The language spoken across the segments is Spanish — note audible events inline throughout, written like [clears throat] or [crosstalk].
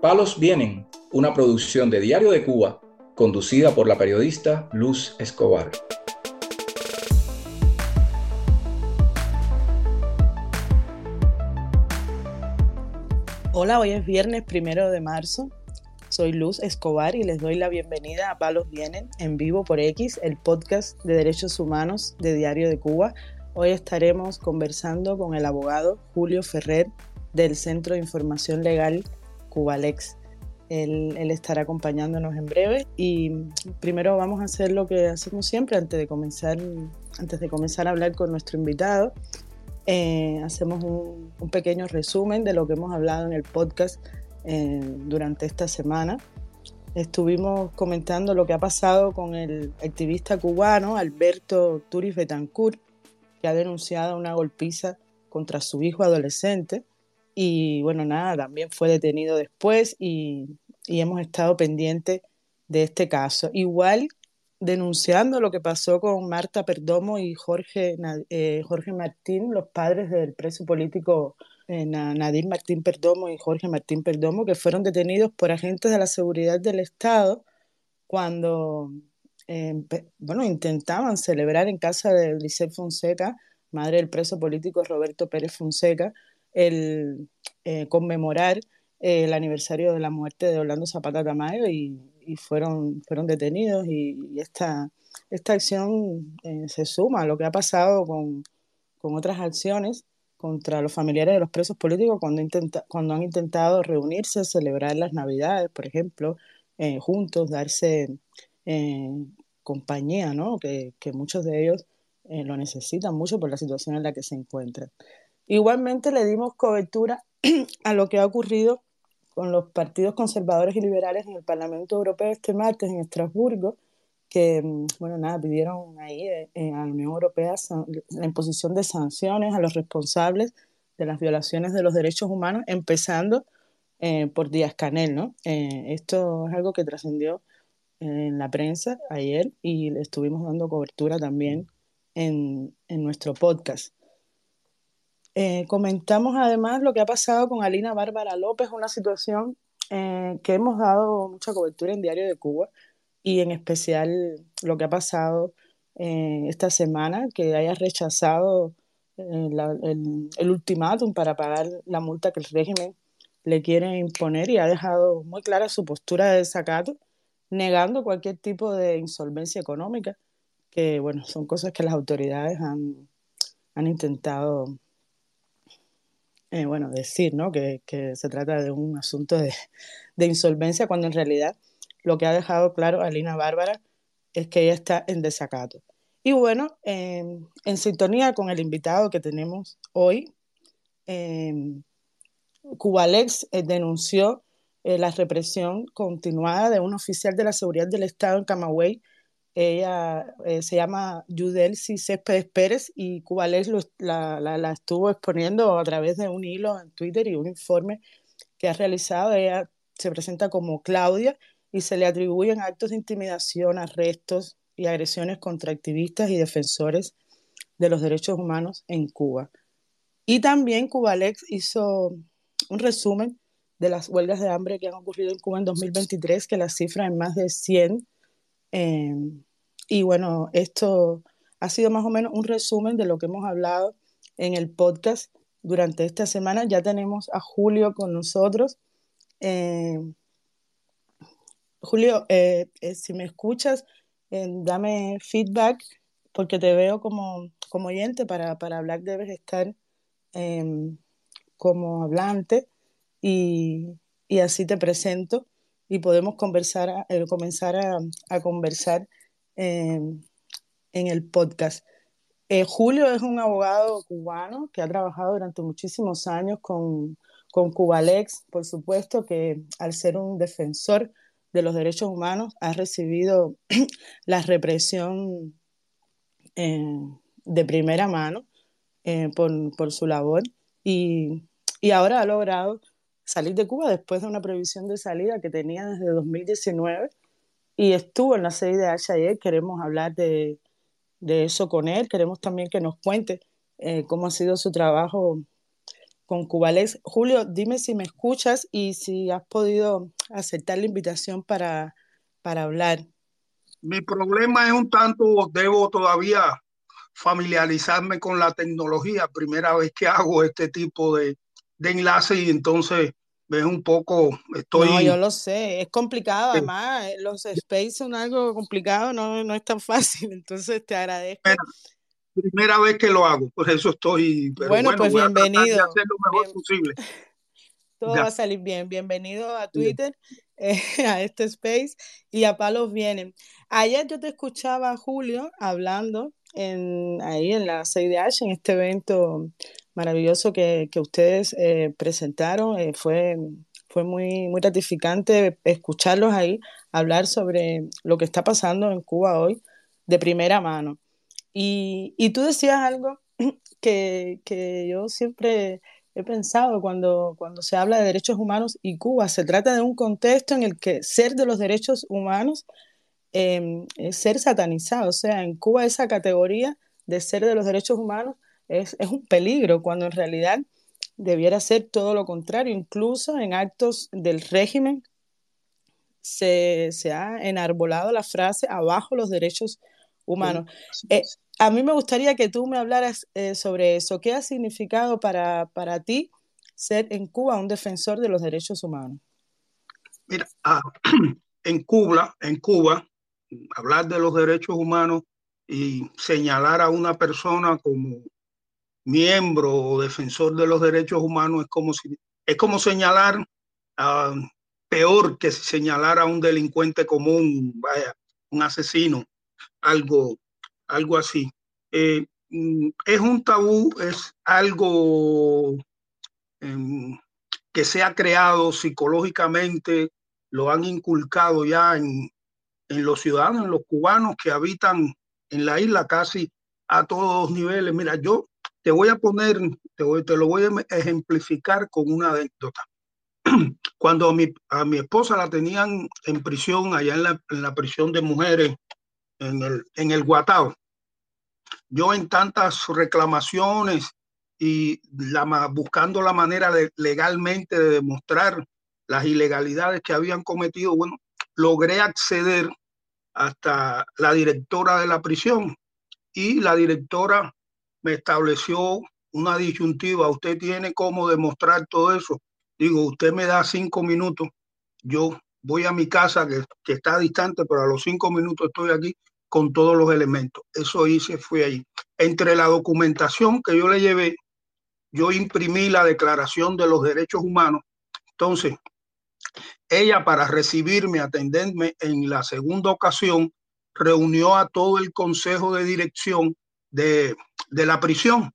Palos Vienen, una producción de Diario de Cuba, conducida por la periodista Luz Escobar. Hola, hoy es viernes primero de marzo. Soy Luz Escobar y les doy la bienvenida a Palos Vienen en vivo por X, el podcast de derechos humanos de Diario de Cuba. Hoy estaremos conversando con el abogado Julio Ferrer del Centro de Información Legal Cubalex. Él, estará acompañándonos en breve y primero vamos a hacer lo que hacemos siempre antes de comenzar, antes de comenzar a hablar con nuestro invitado. Eh, hacemos un, pequeño resumen de lo que hemos hablado en el podcast eh, durante esta semana. Estuvimos comentando lo que ha pasado con el activista cubano Alberto Turis Betancourt, que ha denunciado una golpiza contra su hijo adolescente y bueno, nada, también fue detenido después y, hemos estado pendientes de este caso. Igual denunciando lo que pasó con Marta Perdomo y Jorge, eh, Jorge Martín, los padres del preso político eh, Nadir Martín Perdomo y Jorge Martín Perdomo, que fueron detenidos por agentes de la seguridad del Estado cuando eh, bueno, intentaban celebrar en casa de Lisset Fonseca, madre del preso político Roberto Pérez Fonseca, el eh, conmemorar eh, el aniversario de la muerte de Orlando Zapata Tamayo y, fueron, fueron detenidos y, esta, esta acción eh, se suma a lo que ha pasado con, con, otras acciones contra los familiares de los presos políticos cuando, intenta, cuando han intentado reunirse, celebrar las Navidades, por ejemplo, juntos, darse compañía, ¿no? que, que muchos de ellos lo necesitan mucho por la situación en la que se encuentran. Igualmente le dimos cobertura [clears throat] a lo que ha ocurrido con los partidos conservadores y liberales en el Parlamento Europeo este martes en Estrasburgo, que, mm, bueno, nada, pidieron ahí eh, eh, a la Unión Europea la imposición de sanciones a los responsables de las violaciones de los derechos humanos, empezando eh, por Díaz Canel, ¿no? esto es algo que trascendió en la prensa ayer y le estuvimos dando cobertura también en, en nuestro podcast. Eh, comentamos además lo que ha pasado con Alina Bárbara López, una situación eh, que hemos dado mucha cobertura en Diario de Cuba y en especial lo que ha pasado eh, esta semana, que haya rechazado el, el, ultimátum para pagar la multa que el régimen le quiere imponer y ha dejado muy clara su postura de desacato, negando cualquier tipo de insolvencia económica, que bueno, son cosas que las autoridades han, han intentado eh, bueno, decir ¿no? que, se trata de un asunto [laughs] de, insolvencia, cuando en realidad lo que ha dejado claro Alina Bárbara es que ella está en desacato. Y bueno, em, en sintonía con el invitado que tenemos hoy, eh, Cubalex denunció eh, la represión continuada de un oficial de la seguridad del Estado en Camagüey ella eh, se llama Yudelsi Céspedes Pérez y Cubales la, la, estuvo exponiendo a través de un hilo en Twitter y un informe que ha realizado. Ella se presenta como Claudia y se le atribuyen actos de intimidación, arrestos y agresiones contra activistas y defensores de los derechos humanos en Cuba. Y también Cubalex hizo un resumen de las huelgas de hambre que han ocurrido en Cuba en 2023, que la cifra es más de 100 Em, y bueno, esto ha sido más o menos un resumen de lo que hemos hablado en el podcast durante esta semana. Ya tenemos a Julio con nosotros. Em, Julio, eh, eh, si me escuchas, eh, dame feedback porque te veo como, como oyente. Para, para hablar debes estar em, como hablante y, y así te presento y podemos conversar, eh, comenzar a, conversar en el podcast. Eh, Julio es un abogado cubano que ha trabajado durante muchísimos años con, con Cubalex, por supuesto que al ser un defensor de los derechos humanos ha recibido [clears throat] la represión eh, de primera mano por, por, su labor y, y ahora ha logrado salir de Cuba después de una previsión de salida que tenía desde 2019 y estuvo en la CIDH ayer. Queremos hablar de, de eso con él. Queremos también que nos cuente eh, cómo ha sido su trabajo con Cubalex. Julio, dime si me escuchas y si has podido aceptar la invitación para, para hablar. Mi problema es un tanto, debo todavía familiarizarme con la tecnología, primera vez que hago este tipo de, de enlace y entonces ves un poco, estoy... No, yo lo sé, es complicado, además eh, los space son algo complicado, no, no es tan [laughs] fácil, entonces te agradezco. primera vez que lo hago, por eso estoy... bueno, pues bienvenido. hacer lo mejor posible. [laughs] Todo va a salir bien. Bienvenido a Twitter, [laughs] eh, a este space y a Palos Vienen. Ayer yo te escuchaba, Julio, hablando en, ahí en la CIDH, en este evento maravilloso que, que ustedes eh, presentaron. Eh, fue, fue muy, muy gratificante escucharlos ahí hablar sobre lo que está pasando en Cuba hoy de primera mano. Y, y tú decías algo [clears throat] que, que, yo siempre he pensado cuando, cuando se habla de derechos humanos y Cuba. Se trata de un contexto en el que ser de los derechos humanos em, es ser satanizado. O sea, en Cuba esa categoría de ser de los derechos humanos es, un peligro, cuando en realidad debiera ser todo lo contrario. Incluso en actos del régimen se, ha enarbolado la frase abajo los derechos humanos. Eh, a mí me gustaría que tú me hablaras eh, sobre eso. ¿Qué ha significado para, para, ti ser en Cuba un defensor de los derechos humanos? Mira, ah, [clears throat] en Cuba, en Cuba, hablar de los derechos humanos y señalar a una persona como miembro o defensor de los derechos humanos es como, es como señalar uh, peor que señalar a un delincuente común, vaya, un asesino, algo, algo así. Eh, mm, es un tabú, es algo eh, que se ha creado psicológicamente, lo han inculcado ya en, en los ciudadanos, en los cubanos que habitan en la isla casi a todos niveles. Mira, yo te voy a poner, te, voy, te lo voy a ejemplificar con una anécdota. [clears throat] Cuando a mi, a mi esposa la tenían en prisión, allá en la, en la prisión de mujeres, en el, en el Guatao, yo en tantas reclamaciones y la, buscando la manera de legalmente de demostrar las ilegalidades que habían cometido, bueno, logré acceder hasta la directora de la prisión y la directora me estableció una disyuntiva. Usted tiene cómo demostrar todo eso. Digo, usted me da cinco minutos, yo voy a mi casa que, que está distante, pero a los cinco minutos estoy aquí con todos los elementos. Eso hice, fue ahí. Entre la documentación que yo le llevé, yo imprimí la Declaración de los Derechos Humanos. Entonces, ella para recibirme, atenderme en la segunda ocasión, reunió a todo el consejo de dirección de, de la prisión.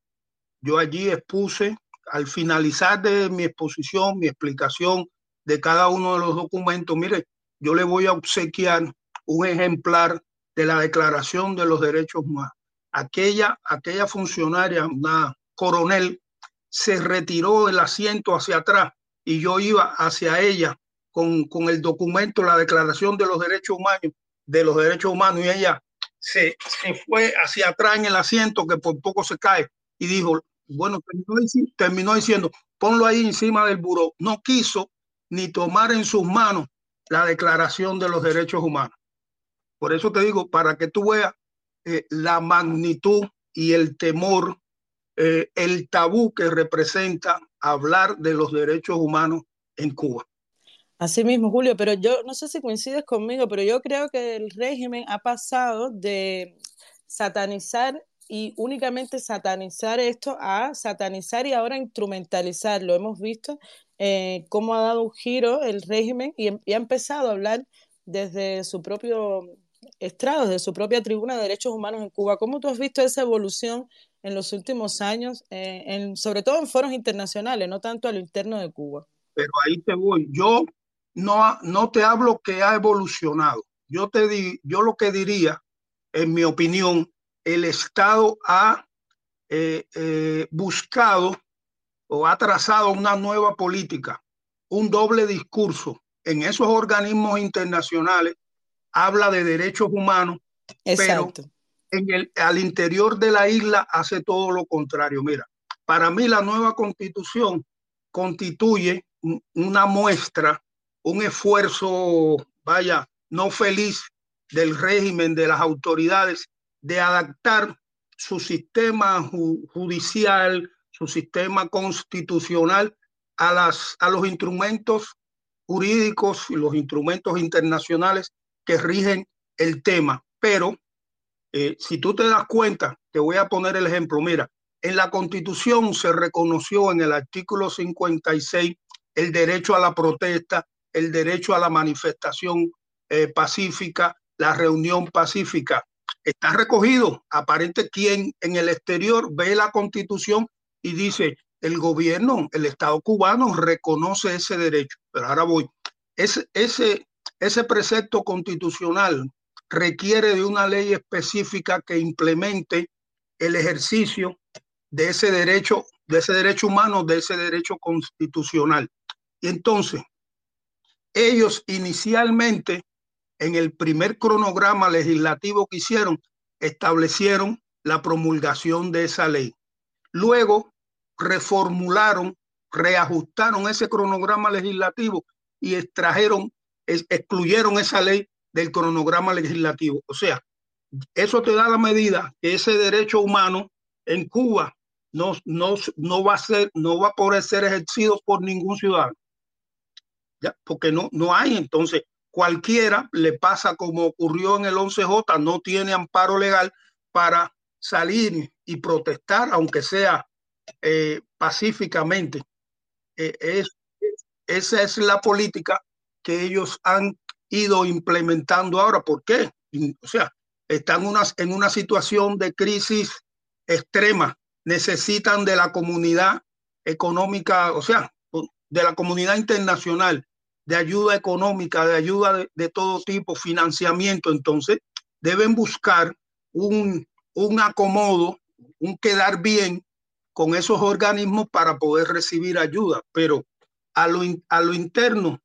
Yo allí expuse, al finalizar de mi exposición, mi explicación de cada uno de los documentos, mire, yo le voy a obsequiar un ejemplar de la Declaración de los Derechos Humanos. Aquella, aquella funcionaria, una coronel, se retiró del asiento hacia atrás y yo iba hacia ella con, con el documento, la Declaración de los Derechos Humanos, de los Derechos Humanos, y ella se, se, fue hacia atrás en el asiento que por poco se cae y dijo, bueno, terminó, diciendo, ponlo ahí encima del buró. No quiso ni tomar en sus manos la declaración de los derechos humanos. Por eso te digo, para que tú veas eh, la magnitud y el temor, eh, el tabú que representa hablar de los derechos humanos en Cuba. Así mismo, Julio, pero yo no sé si coincides conmigo, pero yo creo que el régimen ha pasado de satanizar y únicamente satanizar esto a satanizar y ahora instrumentalizarlo. Hemos visto eh, cómo ha dado un giro el régimen y, ha empezado a hablar desde su propio estrado, desde su propia tribuna de derechos humanos en Cuba. ¿Cómo tú has visto esa evolución en los últimos años, eh, en, sobre todo en foros internacionales, no tanto a lo interno de Cuba? Pero ahí te voy. Yo no, no te hablo que ha evolucionado. Yo, te di, yo lo que diría, en mi opinión, el Estado ha eh, eh, buscado o ha trazado una nueva política un doble discurso. En esos organismos internacionales habla de derechos humanos, pero en el, al interior de la isla hace todo lo contrario. Mira, para mí la nueva constitución constituye una muestra, un esfuerzo, vaya, no feliz del régimen, de las autoridades, de adaptar su sistema judicial, su sistema constitucional a, las, a los instrumentos jurídicos y los instrumentos internacionales que rigen el tema. Pero eh, si tú te das cuenta, te voy a poner el ejemplo. Mira, en la constitución se reconoció en el artículo 56 el derecho a la protesta, el derecho a la manifestación eh, pacífica, la reunión pacífica. Está recogido. Aparente quien en el exterior ve la constitución y dice, el gobierno, el Estado cubano reconoce ese derecho. Pero ahora voy. Ese, ese, ese precepto constitucional requiere de una ley específica que implemente el ejercicio de ese derecho, de ese derecho humano, de ese derecho constitucional. Y entonces, ellos inicialmente, en el primer cronograma legislativo que hicieron, establecieron la promulgación de esa ley. Luego reformularon, reajustaron ese cronograma legislativo y extrajeron, excluyeron esa ley del cronograma legislativo. O sea, eso te da la medida que ese derecho humano en Cuba no, no, no va a ser, no va a poder ser ejercido por ningún ciudadano. ¿Ya? Porque no, no hay. Entonces, cualquiera le pasa como ocurrió en el 11J, no tiene amparo legal para salir y protestar, aunque sea eh, pacíficamente. Eh, es, esa es la política que ellos han ido implementando ahora. ¿Por qué? O sea, están unas, en una situación de crisis extrema necesitan de la comunidad económica, o sea, de la comunidad internacional, de ayuda económica, de ayuda de, todo tipo, financiamiento. Entonces, deben buscar un, un acomodo, un quedar bien con esos organismos para poder recibir ayuda. Pero a lo, a lo interno,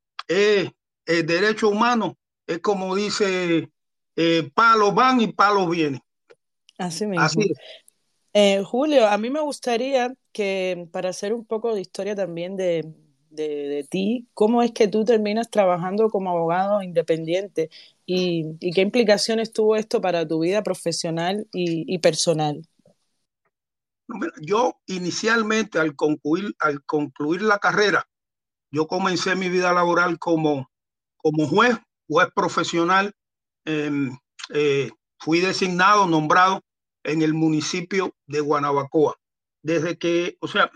eh, el derecho humano es como dice, eh, palos van y palos vienen. Así mismo. Así eh, Julio, a mí me gustaría que para hacer un poco de historia también de, ti, ¿cómo es que tú terminas trabajando como abogado independiente y, qué implicaciones tuvo esto para tu vida profesional y, personal? Yo inicialmente al concluir, al concluir la carrera, yo comencé mi vida laboral como, como juez, juez profesional. Em, eh, fui designado, nombrado en el municipio de Guanabacoa. Desde que, o sea,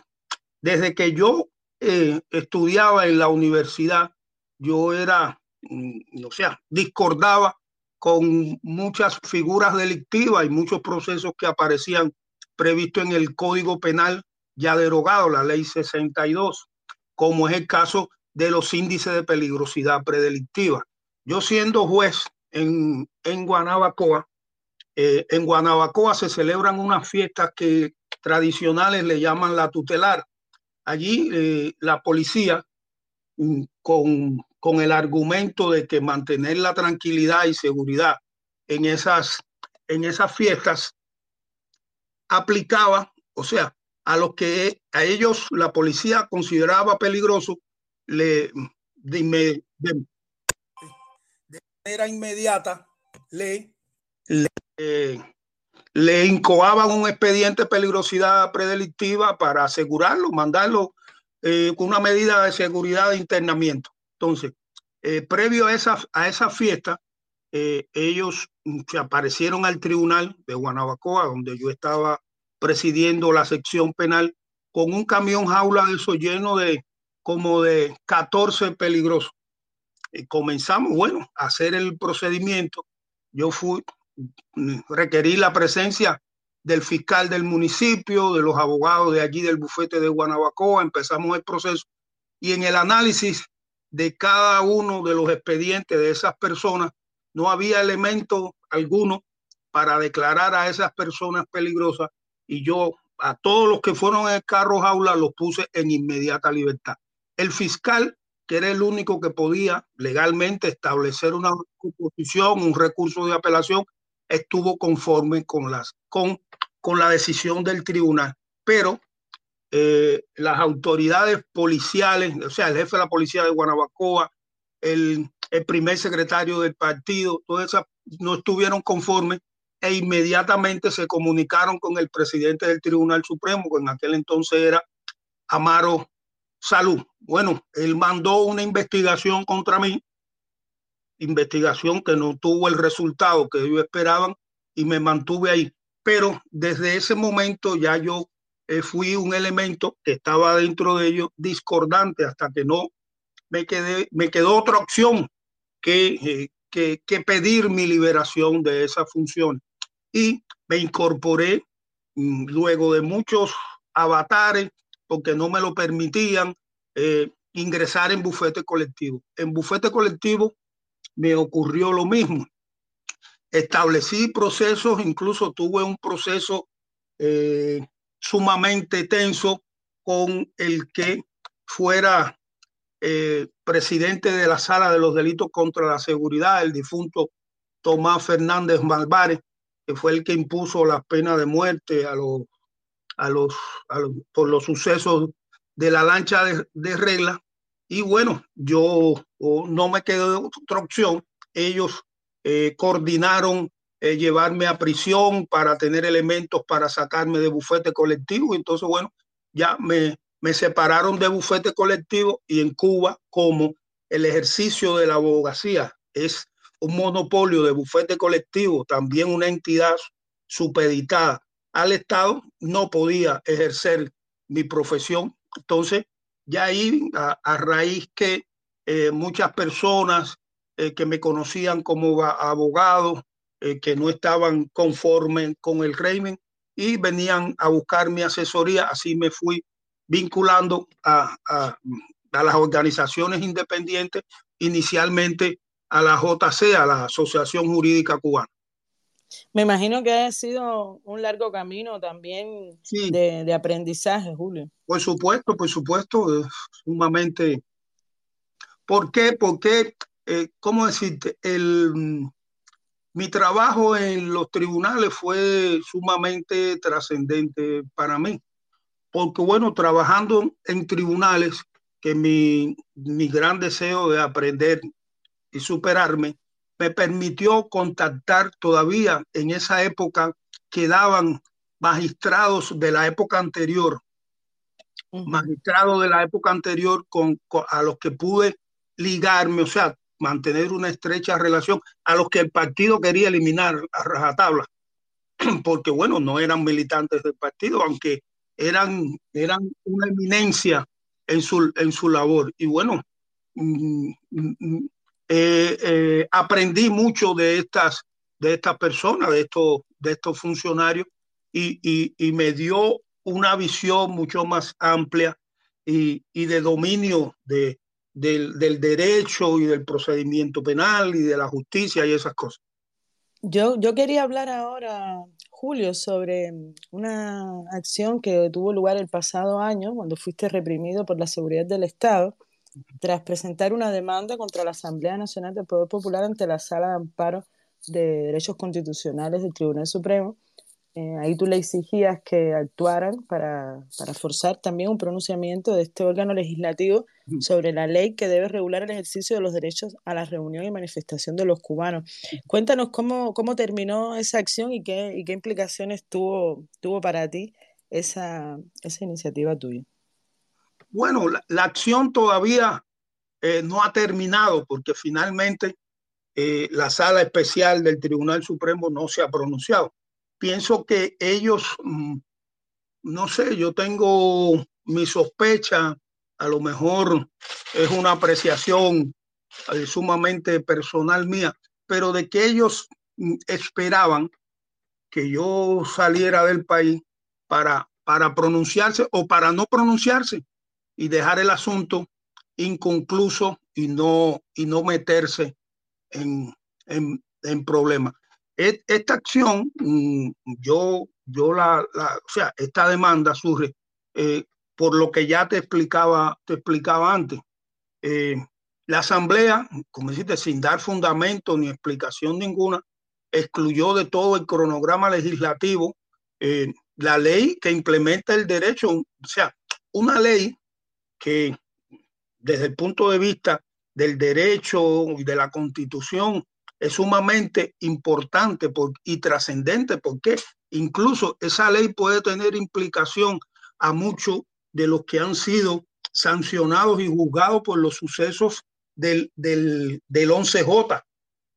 desde que yo eh, estudiaba en la universidad, yo era, mm, o sea, discordaba con muchas figuras delictivas y muchos procesos que aparecían previstos en el Código Penal ya derogado, la ley 62, como es el caso de los índices de peligrosidad predelictiva. Yo siendo juez en, en Guanabacoa, eh, en Guanabacoa se celebran unas fiestas que tradicionales le llaman la tutelar. Allí eh, la policía, mm, con, con, el argumento de que mantener la tranquilidad y seguridad en esas, en esas fiestas, aplicaba, o sea, a los que a ellos la policía consideraba peligroso, le, de, de manera inmediata le le, le incoaban un expediente de peligrosidad predelictiva para asegurarlo, mandarlo eh, con una medida de seguridad de internamiento. Entonces, eh, previo a esa, a esa fiesta, eh, ellos se aparecieron al tribunal de Guanabacoa, donde yo estaba presidiendo la sección penal, con un camión jaula de eso lleno de como de 14 peligrosos. Y comenzamos, bueno, a hacer el procedimiento. Yo fui, requerí la presencia del fiscal del municipio, de los abogados de allí del bufete de Guanabacoa, empezamos el proceso y en el análisis de cada uno de los expedientes de esas personas no había elemento alguno para declarar a esas personas peligrosas y yo a todos los que fueron en el carro jaula los puse en inmediata libertad. El fiscal que era el único que podía legalmente establecer una oposición, un recurso de apelación, estuvo conforme con, las, con, con la decisión del tribunal. Pero eh, las autoridades policiales, o sea, el jefe de la policía de Guanabacoa, el, el primer secretario del partido, todas esas no estuvieron conformes e inmediatamente se comunicaron con el presidente del Tribunal Supremo, que en aquel entonces era Amaro Salud. Bueno, él mandó una investigación contra mí, investigación que no tuvo el resultado que ellos esperaban y me mantuve ahí. Pero desde ese momento ya yo eh, fui un elemento que estaba dentro de ellos discordante hasta que no me, quedé, me quedó otra opción que, eh, que, que, pedir mi liberación de esa función. Y me incorporé mm, luego de muchos avatares porque no me lo permitían eh, ingresar en bufete colectivo. En bufete colectivo me ocurrió lo mismo. Establecí procesos, incluso tuve un proceso eh, sumamente tenso con el que fuera eh, presidente de la sala de los delitos contra la seguridad, el difunto Tomás Fernández Malvares, que fue el que impuso la pena de muerte a los a los, por los sucesos de la lancha de, regla. Y bueno, yo no me quedó otra opción. Ellos eh, coordinaron eh, llevarme a prisión para tener elementos para sacarme de bufete colectivo. Entonces, bueno, ya me, me separaron de bufete colectivo y en Cuba, como el ejercicio de la abogacía es un monopolio de bufete colectivo, también una entidad supeditada al Estado, no podía ejercer mi profesión. Entonces, ya ahí, a, raíz que eh, muchas personas eh, que me conocían como abogado, eh, que no estaban conformes con el régimen y venían a buscar mi asesoría, así me fui vinculando a, a, a las organizaciones independientes, inicialmente a la JC, a la Asociación Jurídica Cubana. Me imagino que ha sido un largo camino también de, aprendizaje, Julio. Por supuesto, por supuesto, sumamente. ¿Por qué? Porque, eh, ¿cómo decirte? El, mi trabajo en los tribunales fue sumamente trascendente para mí. Porque, bueno, trabajando en tribunales, que mi, mi gran deseo de aprender y superarme, me permitió contactar todavía en esa época quedaban magistrados de la época anterior, magistrados de la época anterior con, a los que pude ligarme, o sea, mantener una estrecha relación, a los que el partido quería eliminar a rajatabla, [clears throat] porque bueno, no eran militantes del partido, aunque eran, eran una eminencia en su, en su labor. Y bueno, mm, mm, mm, eh, eh, aprendí mucho de estas, de estas personas, de estos, de estos funcionarios, y, y, me dio una visión mucho más amplia y, y de dominio de, del, del, derecho y del procedimiento penal y de la justicia y esas cosas. Yo, yo quería hablar ahora, Julio, sobre una acción que tuvo lugar el pasado año, cuando fuiste reprimido por la seguridad del Estado tras presentar una demanda contra la Asamblea Nacional del Poder Popular ante la Sala de Amparo de Derechos Constitucionales del Tribunal Supremo. Eh, ahí tú le exigías que actuaran para, para, forzar también un pronunciamiento de este órgano legislativo sobre la ley que debe regular el ejercicio de los derechos a la reunión y manifestación de los cubanos. Cuéntanos cómo, cómo terminó esa acción y qué, y qué implicaciones tuvo, tuvo para ti esa, esa iniciativa tuya. Bueno, la, acción todavía eh, no ha terminado porque finalmente eh, la sala especial del Tribunal Supremo no se ha pronunciado. Pienso que ellos, mm, no sé, yo tengo mi sospecha, a lo mejor es una apreciación eh, sumamente personal mía, pero de que ellos mm, esperaban que yo saliera del país para, para pronunciarse o para no pronunciarse y dejar el asunto inconcluso y no, y no meterse en, en, en problemas. Esta acción, mm, yo, yo la, o sea, esta demanda surge eh, por lo que ya te explicaba, te explicaba antes. eh, la Asamblea, como dijiste, sin dar fundamento ni explicación ninguna, excluyó de todo el cronograma legislativo eh, la ley que implementa el derecho, o sea, una ley que desde el punto de vista del derecho y de la constitución es sumamente importante y trascendente porque incluso esa ley puede tener implicación a muchos de los que han sido sancionados y juzgados por los sucesos del, del, 11J,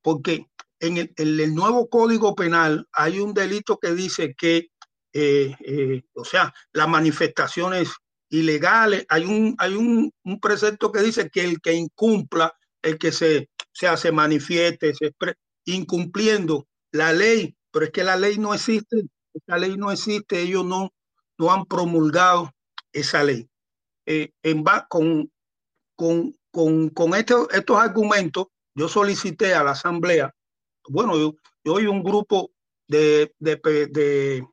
porque en el, nuevo código penal hay un delito que dice que, eh, eh, o sea, las manifestaciones ilegales, hay un, hay un, precepto que dice que el que incumpla, el que se, se manifieste, se incumpliendo la ley, pero es que la ley no existe, esa ley no existe, ellos no, no han promulgado esa ley. Eh, en, con, con, con, con estos, estos argumentos, yo solicité a la Asamblea, bueno, yo, yo un grupo de, de,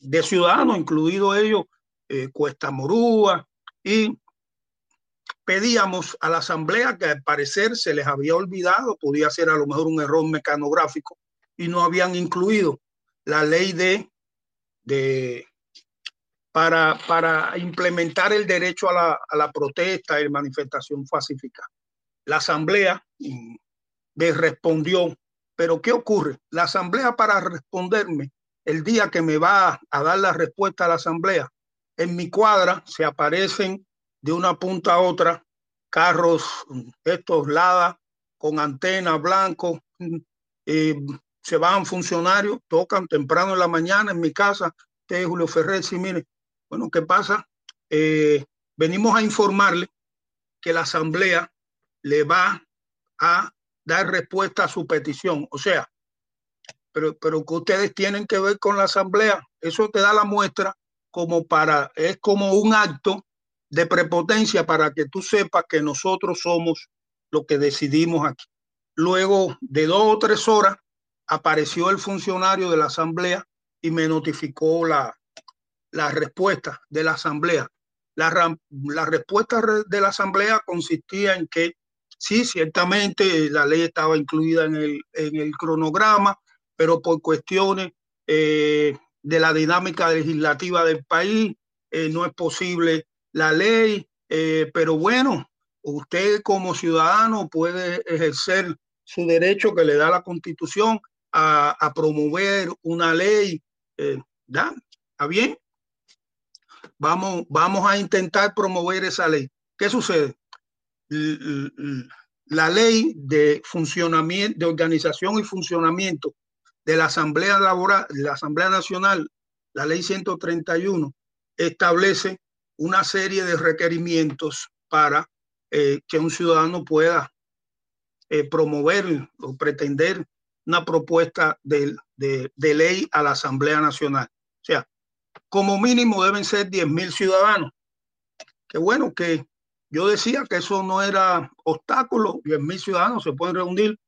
de, ciudadanos, incluido ellos, eh, Cuesta Morúa, y pedíamos a la Asamblea que al parecer se les había olvidado, podía ser a lo mejor un error mecanográfico, y no habían incluido la ley de, de para, para implementar el derecho a la, a la protesta y manifestación pacífica. La Asamblea me respondió, pero ¿qué ocurre? La Asamblea para responderme el día que me va a dar la respuesta a la Asamblea, en mi cuadra se aparecen de una punta a otra carros, mm, estos Lada con antena blanco, mm, eh, se van funcionarios, tocan temprano en la mañana en mi casa, usted Julio Ferrer, sí, mire, bueno, ¿qué pasa? Eh, venimos a informarle que la Asamblea le va a dar respuesta a su petición. O sea, pero, pero que ustedes tienen que ver con la Asamblea. Eso te da la muestra como para, es como un acto de prepotencia para que tú sepas que nosotros somos lo que decidimos aquí. Luego de dos o tres horas apareció el funcionario de la Asamblea y me notificó la, la respuesta de la Asamblea. La, respuesta de la Asamblea consistía en que sí, ciertamente la ley estaba incluida en el, en el cronograma, pero por cuestiones eh, de la dinámica legislativa del país eh, no es posible la ley, eh, pero bueno, usted como ciudadano puede ejercer su derecho que le da la constitución a, promover una ley. ¿Está bien? Vamos, vamos a intentar promover esa ley. ¿Qué sucede? La ley de funcionamiento, de organización y funcionamiento de la Asamblea Laboral, la Asamblea Nacional, la ley 131, establece una serie de requerimientos para eh, que un ciudadano pueda eh, promover o pretender una propuesta de, de, ley a la Asamblea Nacional. O sea, como mínimo deben ser 10 mil ciudadanos. Qué bueno que yo decía que eso no era obstáculo, 10 mil ciudadanos se pueden reunir,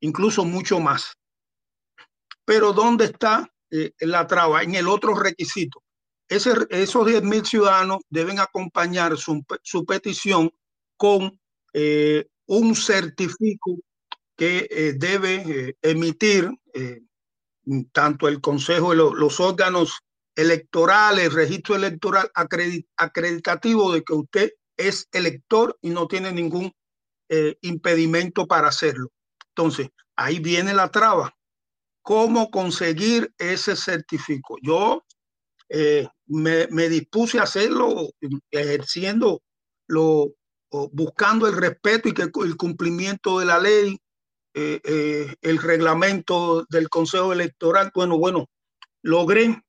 incluso mucho más. Pero ¿dónde está eh, la traba? En el otro requisito. Ese, esos 10 mil ciudadanos deben acompañar su, petición con eh, un certificado que eh, debe emitir tanto el Consejo, de los órganos electoral, el registro electoral acreditativo de que usted es elector y no tiene ningún impedimento para hacerlo. Entonces, ahí viene la traba. ¿Cómo conseguir ese certificado? Yo eh, me, dispuse a hacerlo ejerciendo buscando el respeto y que el cumplimiento de la ley, eh, el reglamento del Consejo Electoral. Bueno, bueno, logré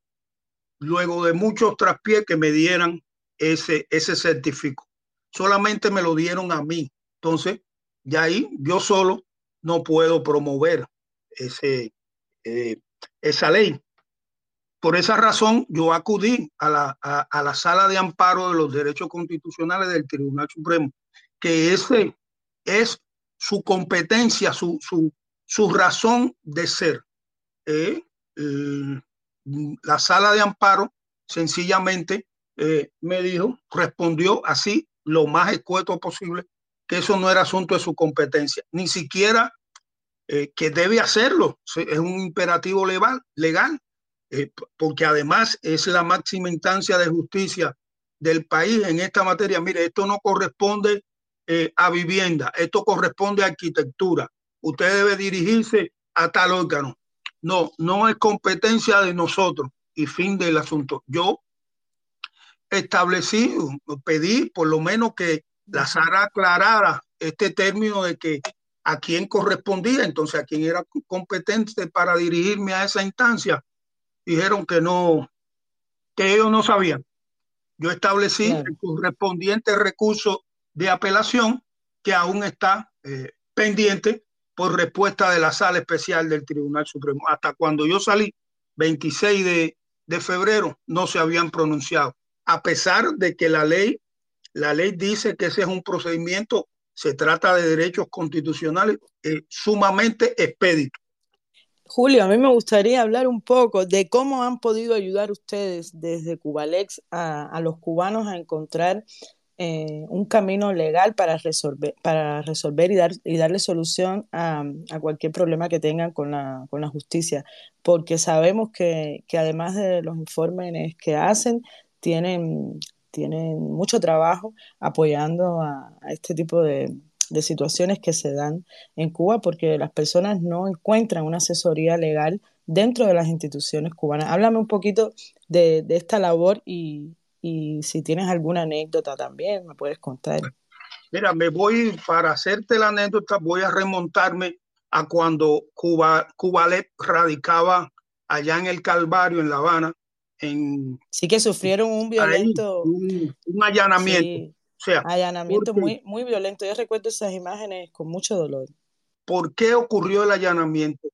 luego de muchos traspiés que me dieran ese, ese certificado. Solamente me lo dieron a mí. Entonces, ya ahí yo solo no puedo promover ese, eh, esa ley. Por esa razón, yo acudí a la, a, la sala de amparo de los derechos constitucionales del Tribunal Supremo, que ese es su competencia, su, su, su razón de ser. Eh, la sala de amparo sencillamente eh, me dijo, respondió así lo más escueto posible, que eso no era asunto de su competencia, ni siquiera eh, que debe hacerlo, es un imperativo legal, legal eh, porque además es la máxima instancia de justicia del país en esta materia. Mire, esto no corresponde eh, a vivienda, esto corresponde a arquitectura. Usted debe dirigirse a tal órgano. No, no es competencia de nosotros y fin del asunto. Yo establecí, pedí por lo menos que la Sara aclarara este término de que a quién correspondía, entonces a quién era competente para dirigirme a esa instancia. Dijeron que no, que ellos no sabían. Yo establecí el correspondiente recurso de apelación que aún está eh, pendiente por respuesta de la sala especial del Tribunal Supremo. Hasta cuando yo salí, 26 de, de febrero, no se habían pronunciado, a pesar de que la ley, la ley dice que ese es un procedimiento, se trata de derechos constitucionales eh, sumamente expedito. Julio, a mí me gustaría hablar un poco de cómo han podido ayudar ustedes desde Cubalex a, a los cubanos a encontrar eh, un camino legal para resolver, para resolver y, dar, y darle solución a, a cualquier problema que tengan con la, con la justicia, porque sabemos que, que, además de los informes que hacen, tienen, tienen mucho trabajo apoyando a, este tipo de, situaciones que se dan en Cuba porque las personas no encuentran una asesoría legal dentro de las instituciones cubanas. Háblame un poquito de, de esta labor y, y, si tienes alguna anécdota también, me puedes contar. Mira, me voy, para hacerte la anécdota, voy a remontarme a cuando Cuba, Cubalet radicaba allá en el Calvario, en La Habana. En, sí que sufrieron un violento... Ahí, un, un, allanamiento. Sí. O sea, allanamiento muy, muy violento. Yo recuerdo esas imágenes con mucho dolor. ¿Por qué ocurrió el allanamiento?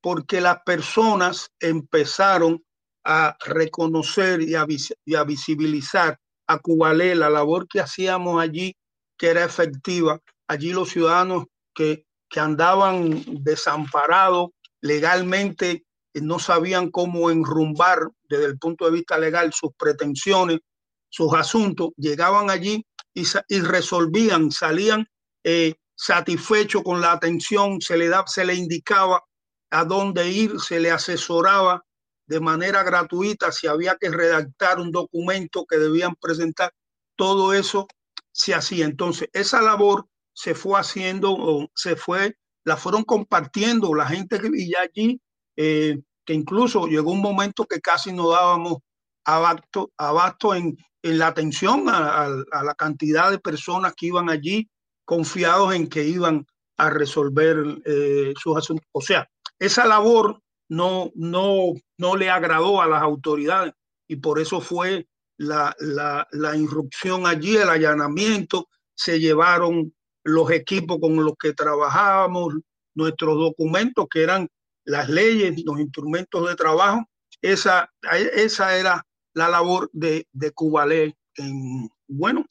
Porque las personas empezaron a reconocer y a, y a visibilizar a Cubalé, la labor que hacíamos allí, que era efectiva. Allí los ciudadanos que, que andaban desamparados legalmente no sabían cómo enrumbar desde el punto de vista legal sus pretensiones, sus asuntos, llegaban allí y, resolvían, salían eh, satisfechos con la atención, se le, da, se le indicaba a dónde ir, se le asesoraba de manera gratuita si había que redactar un documento que debían presentar, todo eso se hacía. Entonces, esa labor se fue haciendo, se fue, la fueron compartiendo la gente que vivía allí, eh, que incluso llegó un momento que casi no dábamos abasto, abasto en, en la atención a, la cantidad de personas que iban allí confiados en que iban a resolver eh, sus asuntos. O sea, esa labor no, no, no le agradó a las autoridades y por eso fue la, la, la irrupción allí, el allanamiento, se llevaron los equipos con los que trabajábamos, nuestros documentos que eran las leyes, los instrumentos de trabajo, esa, esa era la labor de, de Cubalé. En, bueno,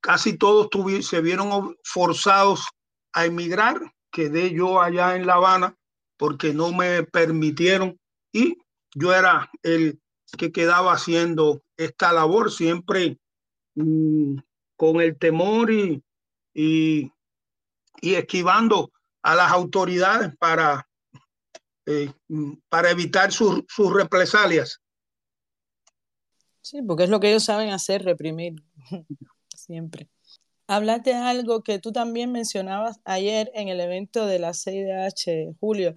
casi todos se vieron forzados a emigrar, quedé yo allá en La Habana porque no me permitieron y yo era el que quedaba haciendo esta labor siempre mmm, con el temor y, y, y, esquivando a las autoridades para, eh, para evitar sus, sus represalias. Sí, porque es lo que ellos saben hacer, reprimir, [laughs] siempre. Hablaste de algo que tú también mencionabas ayer en el evento de la CIDH, Julio,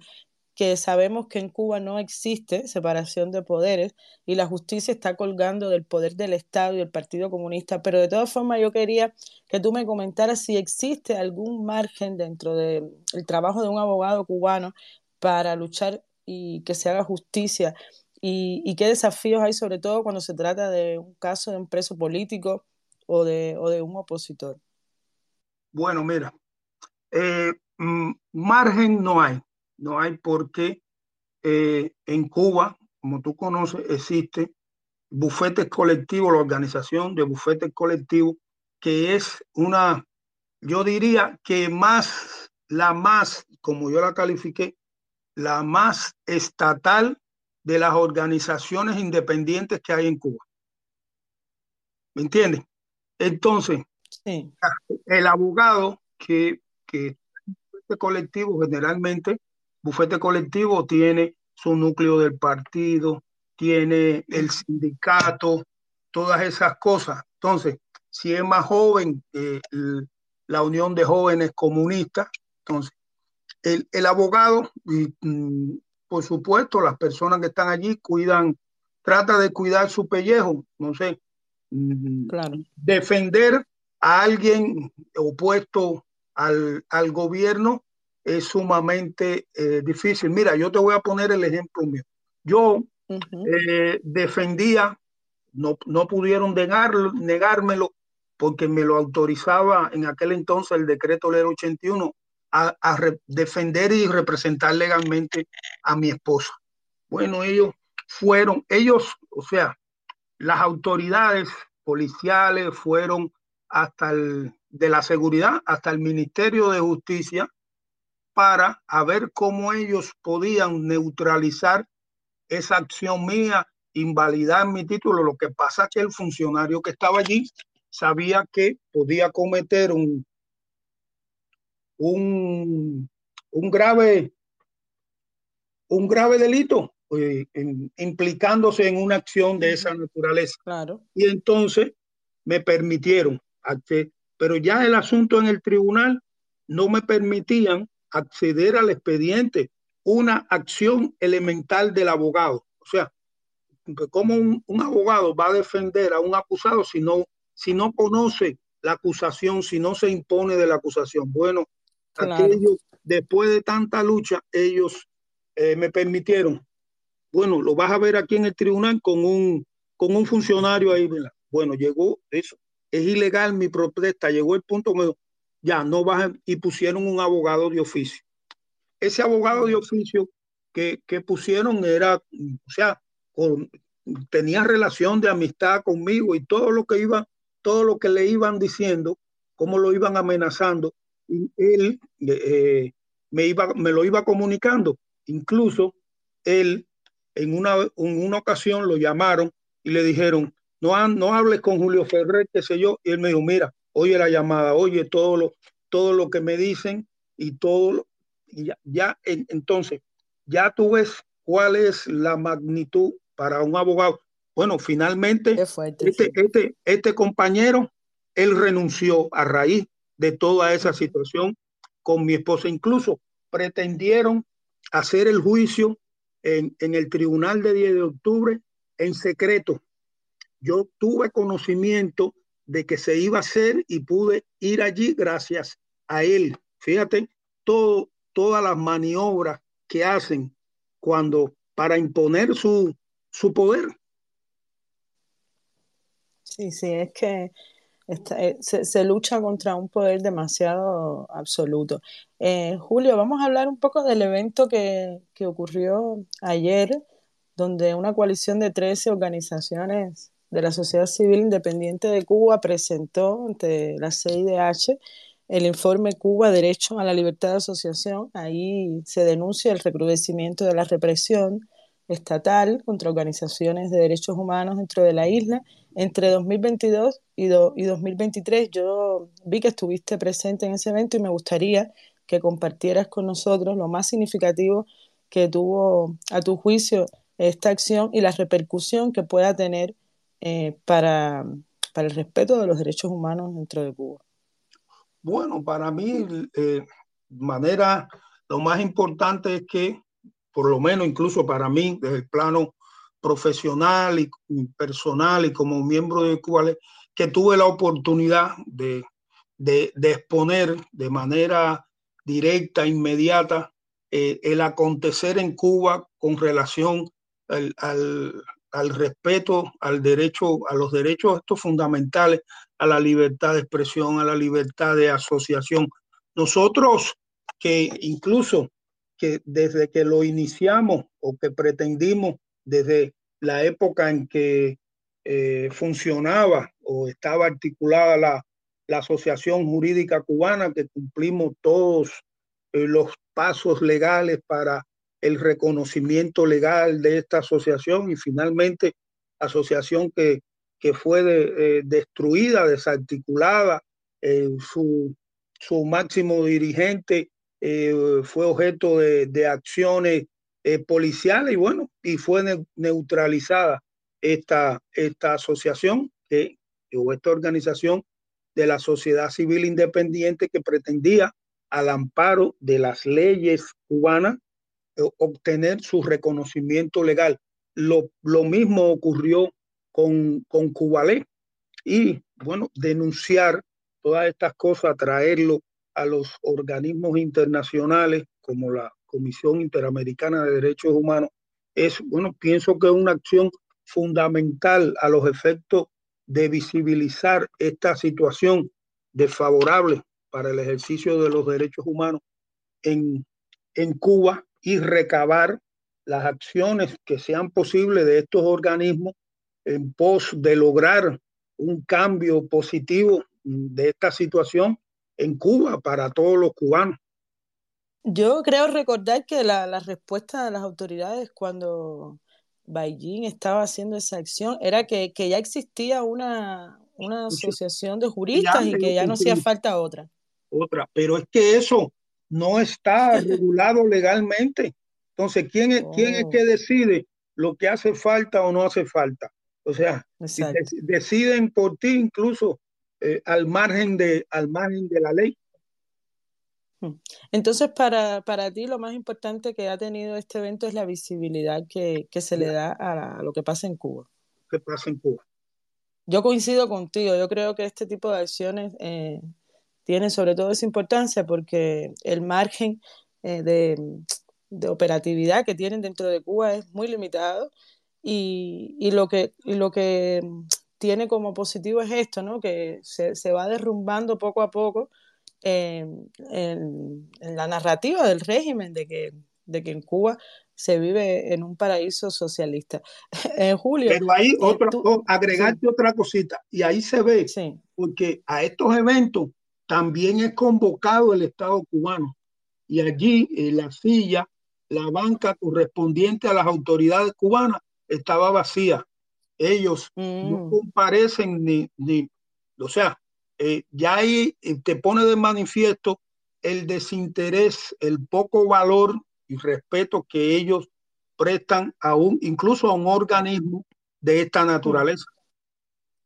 que sabemos que en Cuba no existe separación de poderes y la justicia está colgando del poder del Estado y del Partido Comunista, pero de todas formas yo quería que tú me comentaras si existe algún margen dentro del de trabajo de un abogado cubano para luchar y que se haga justicia y, qué desafíos hay sobre todo cuando se trata de un caso de un preso político o de, o de un opositor? Bueno, mira, eh, margen no hay, no hay porque eh, en Cuba, como tú conoces, existe bufetes colectivos, la organización de bufetes colectivos, que es una, yo diría que más, la más, como yo la califiqué, la más estatal de las organizaciones independientes que hay en Cuba. ¿Me entiendes? Entonces, sí. El abogado que, que bufete colectivo generalmente, bufete colectivo tiene su núcleo del partido, tiene el sindicato, todas esas cosas. Entonces, si es más joven, eh, la Unión de Jóvenes Comunistas, entonces, el, el abogado, y, mm, por supuesto, las personas que están allí cuidan, trata de cuidar su pellejo, no sé, mm, Claro. defender a alguien opuesto al, al gobierno es sumamente eh, difícil. Mira, yo te voy a poner el ejemplo mío. Yo eh, defendía, no, no pudieron negarlo- negármelo porque me lo autorizaba en aquel entonces el decreto ley 81 a, defender y representar legalmente a mi esposa. Bueno, ellos fueron, ellos, o sea, las autoridades policiales fueron hasta el de la seguridad, hasta el Ministerio de Justicia para ver cómo ellos podían neutralizar esa acción mía, invalidar mi título. Lo que pasa es que el funcionario que estaba allí sabía que podía cometer un, un, un grave, un grave delito, eh, en- implicándose en una acción de esa naturaleza. Claro. Y entonces me permitieron, acce- pero ya el asunto en el tribunal no me permitían acceder al expediente, una acción elemental del abogado. O sea, ¿cómo un, un abogado va a defender a un acusado si no, si no conoce la acusación, si no se impone de la acusación? Bueno, Claro. aquellos, después de tanta lucha, ellos eh, me permitieron. Bueno, lo vas a ver aquí en el tribunal con un, con un funcionario ahí. ¿verdad? Bueno, llegó eso. Es ilegal mi protesta. Llegó el punto que ya no vas y pusieron un abogado de oficio. Ese abogado de oficio que, que pusieron era, o sea, con- tenía relación de amistad conmigo y todo lo que iba, todo lo que le iban diciendo, cómo lo iban amenazando, él eh, me, iba, me lo iba comunicando. Incluso él en una, en una ocasión lo llamaron y le dijeron, no, no hables con Julio Ferrer, qué sé yo. Y él me dijo, mira, oye la llamada, oye todo lo, todo lo que me dicen y todo, lo- y ya, ya en- entonces, ya tú ves cuál es la magnitud para un abogado. Bueno, finalmente, fuerte. este, sí. este, este compañero, él renunció a raíz de toda esa situación con mi esposa. Incluso pretendieron hacer el juicio en, en el tribunal de 10 de octubre en secreto. Yo tuve conocimiento de que se iba a hacer y pude ir allí gracias a él. Fíjate, todo, todas las maniobras que hacen cuando para imponer su, su poder. Sí, sí, es que eh, se, se lucha contra un poder demasiado absoluto. Eh, Julio, vamos a hablar un poco del evento que, que ocurrió ayer, donde una coalición de 13 organizaciones de la sociedad civil independiente de Cuba presentó ante la CIDH el informe Cuba Derecho a la Libertad de Asociación. Ahí se denuncia el recrudecimiento de la represión estatal contra organizaciones de derechos humanos dentro de la isla entre 2022 y, do, y 2023. Yo vi que estuviste presente en ese evento y me gustaría que compartieras con nosotros lo más significativo que tuvo a tu juicio esta acción y la repercusión que pueda tener eh, para, para el respeto de los derechos humanos dentro de Cuba. Bueno, para mí, eh, manera, lo más importante es que, por lo menos incluso para mí, desde el plano profesional y personal y como miembro de Cuba, que tuve la oportunidad de, de, de exponer de manera directa, inmediata, eh, el acontecer en Cuba con relación al, al, al, respeto al derecho, a los derechos estos fundamentales, a la libertad de expresión, a la libertad de asociación. Nosotros que incluso que desde que lo iniciamos o que pretendimos desde la época en que eh, funcionaba o estaba articulada la, la, Asociación Jurídica Cubana, que cumplimos todos eh, los pasos legales para el reconocimiento legal de esta asociación y finalmente asociación que, que fue eh, destruida, desarticulada su, su, máximo dirigente fue objeto de, de acciones policiales y bueno, y fue neutralizada esta, esta asociación que, o esta organización de la sociedad civil independiente que pretendía al amparo de las leyes cubanas eh, obtener su reconocimiento legal. Lo, lo mismo ocurrió con, con Cubalé y, bueno, denunciar todas estas cosas, traerlo a los organismos internacionales como la Comisión Interamericana de Derechos Humanos, es, bueno, pienso que es una acción fundamental a los efectos de visibilizar esta situación desfavorable para el ejercicio de los derechos humanos en, en Cuba y recabar las acciones que sean posibles de estos organismos en pos de lograr un cambio positivo de esta situación en Cuba para todos los cubanos. Yo creo recordar que la, la respuesta de las autoridades cuando Beijing estaba haciendo esa acción era que, ya existía una, una asociación de juristas y que ya no hacía falta otra. Otra, pero es que eso no está [laughs] regulado legalmente. Entonces, ¿quién es, ¿quién es que oh. decide lo que hace falta o no hace falta? O sea, deciden por ti incluso eh, al, margen de, al margen de la ley. Hmm. Entonces, para, para, ti lo más importante que ha tenido este evento es la visibilidad que, que se le da a, lo que pasa en Cuba. ¿Qué pasa en Cuba? Yo coincido contigo, yo creo que este tipo de acciones eh, tienen sobre todo esa importancia porque el margen eh, de, de, operatividad que tienen dentro de Cuba es muy limitado y, y, lo, que, y lo que tiene como positivo es esto, ¿no? que se, se va derrumbando poco a poco en, la narrativa del régimen de que, de que en Cuba se vive en un paraíso socialista. [laughs] en julio. Pero ahí, eh, otra, agregarte otra cosita, y ahí se ve, porque a estos eventos también es convocado el Estado cubano, y allí en la silla, la banca correspondiente a las autoridades cubanas estaba vacía. Ellos no mm. comparecen ni, ni, o sea, eh, ya ahí eh, te pone de manifiesto el desinterés, el poco valor y respeto que ellos prestan a un, incluso a un organismo de esta naturaleza.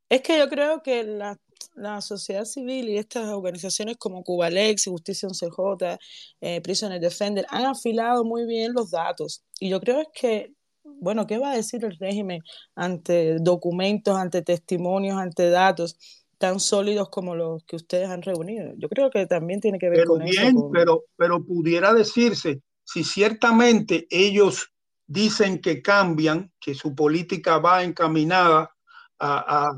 Es que yo creo que la, la sociedad civil y estas organizaciones como Cubalex, Justicia 11J, eh, Prisoner Defender han afilado muy bien los datos. Y yo creo es que, bueno, ¿qué va a decir el régimen ante documentos, ante testimonios, ante datos? tan sólidos como los que ustedes han reunido. Yo creo que también tiene que ver con eso. Pero, pero pudiera decirse, si ciertamente ellos dicen que cambian, que su política va encaminada a,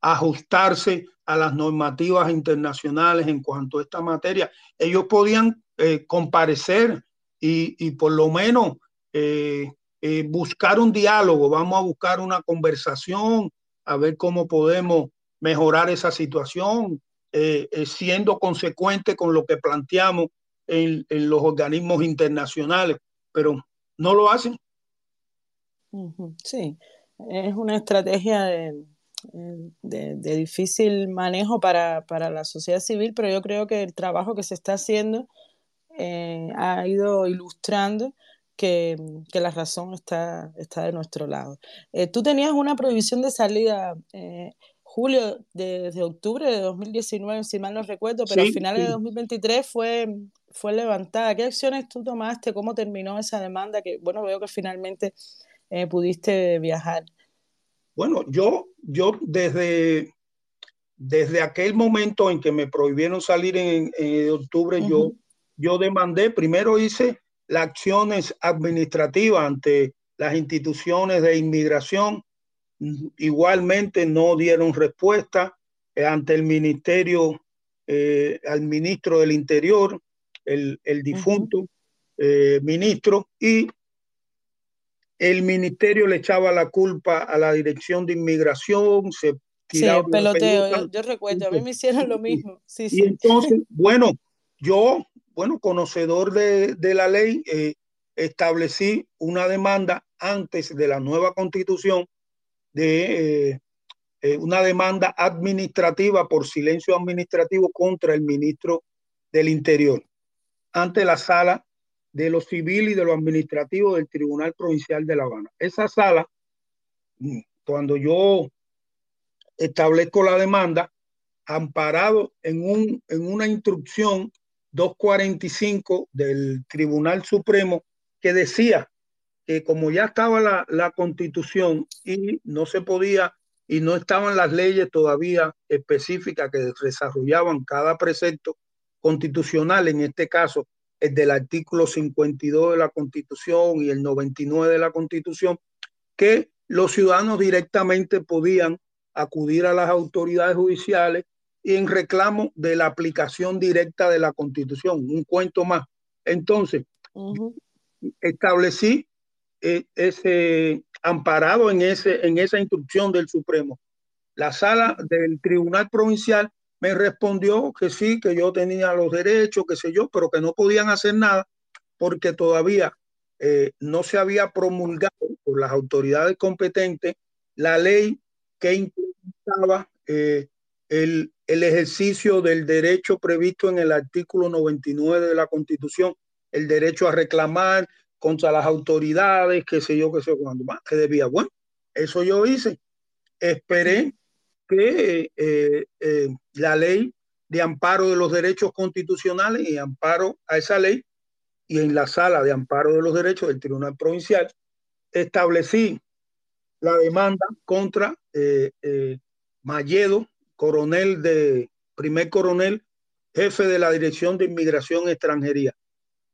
ajustarse a las normativas internacionales en cuanto a esta materia, ellos podían eh, comparecer y, por lo menos eh, eh, buscar un diálogo, vamos a buscar una conversación, a ver cómo podemos mejorar esa situación, eh, eh, siendo consecuente con lo que planteamos en, los organismos internacionales, pero no lo hacen. Sí, es una estrategia de, difícil manejo para, la sociedad civil, pero yo creo que el trabajo que se está haciendo ha ido ilustrando que, la razón está, está de nuestro lado. tú tenías una prohibición de salida julio, desde octubre de 2019, si mal no recuerdo, pero al final de 2023 fue, fue levantada. ¿Qué acciones tú tomaste? ¿Cómo terminó esa demanda? Que bueno, veo que finalmente eh, pudiste viajar. Bueno, yo, yo desde, desde aquel momento en que me prohibieron salir en, octubre, yo, yo demandé, primero hice las acciones administrativas ante las instituciones de inmigración Igualmente no dieron respuesta eh, ante el ministerio, eh, al ministro del Interior, el, difunto eh, ministro, y el ministerio le echaba la culpa a la dirección de inmigración, se tiraba sí, peloteo, yo, recuerdo, a mí me hicieron lo mismo. Sí, y entonces, bueno, yo, bueno, conocedor de, de la ley, establecí una demanda antes de la nueva constitución de, eh, eh, una demanda administrativa por silencio administrativo contra el ministro del Interior ante la sala de lo civil y de lo administrativo del Tribunal Provincial de La Habana. Esa sala, mm, cuando yo establezco la demanda, amparado en, un, en una instrucción 245 del Tribunal Supremo que decía que como ya estaba la, la constitución y no se podía y no estaban las leyes todavía específicas que desarrollaban cada precepto constitucional, en este caso el del artículo 52 de la constitución y el 99 de la constitución, que los ciudadanos directamente podían acudir a las autoridades judiciales en reclamo de la aplicación directa de la constitución. Un cuento más. Entonces, establecí eh, ese amparado en, ese, en esa instrucción del Supremo. La sala del Tribunal Provincial me respondió que sí, que yo tenía los derechos, que sé yo, pero que no podían hacer nada porque todavía eh, no se había promulgado por las autoridades competentes la ley que implementaba eh, el, el ejercicio del derecho previsto en el artículo 99 de la Constitución, el derecho a reclamar contra las autoridades, qué sé yo, qué sé cuándo más, que debía. Bueno, eso yo hice. Esperé que eh, eh, la ley de amparo de los derechos constitucionales y amparo a esa ley y en la sala de amparo de los derechos del Tribunal Provincial establecí la demanda contra eh, Mayedo, coronel de, primer coronel, jefe de la Dirección de Inmigración Extranjería.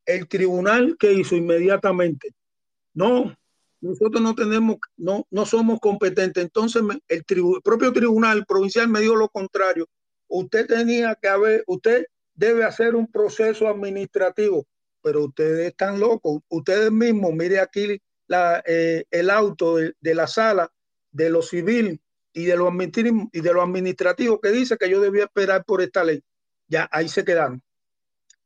El tribunal que hizo inmediatamente, no, nosotros no tenemos, no, no somos competentes. Entonces el, propio tribunal provincial me dijo lo contrario. Usted tenía que haber, usted debe hacer un proceso administrativo, pero ustedes están locos. Ustedes mismos, mire aquí la, eh, el auto de, de, la sala de lo civil y de lo, y de lo administrativo que dice que yo debía esperar por esta ley. Ya ahí se quedaron.